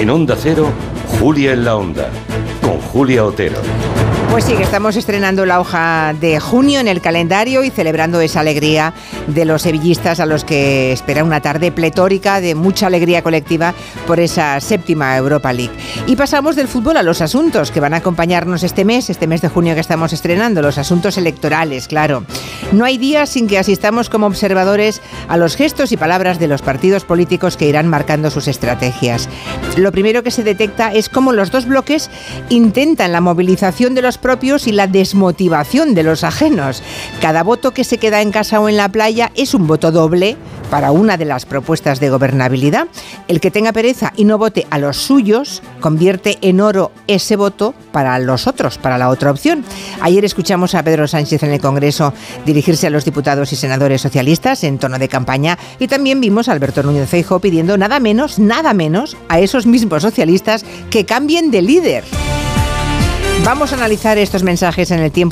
En Onda Cero, Julia en la Onda, con Julia Otero. Pues sí, que estamos estrenando la hoja de junio en el calendario y celebrando esa alegría de los sevillistas a los que espera una tarde pletórica de mucha alegría colectiva por esa séptima Europa League. Y pasamos del fútbol a los asuntos que van a acompañarnos este mes, este mes de junio que estamos estrenando, los asuntos electorales, claro. No hay día sin que asistamos como observadores a los gestos y palabras de los partidos políticos que irán marcando sus estrategias. Lo primero que se detecta es cómo los dos bloques intentan la movilización de los propios y la desmotivación de los ajenos. Cada voto que se queda en casa o en la playa es un voto doble para una de las propuestas de gobernabilidad. El que tenga pereza y no vote a los suyos convierte en oro ese voto para los otros, para la otra opción. Ayer escuchamos a Pedro Sánchez en el Congreso dirigirse a los diputados y senadores socialistas en tono de campaña y también vimos a Alberto Núñez Feijóo pidiendo nada menos, nada menos a esos mismos socialistas que cambien de líder. Vamos a analizar estos mensajes en el tiempo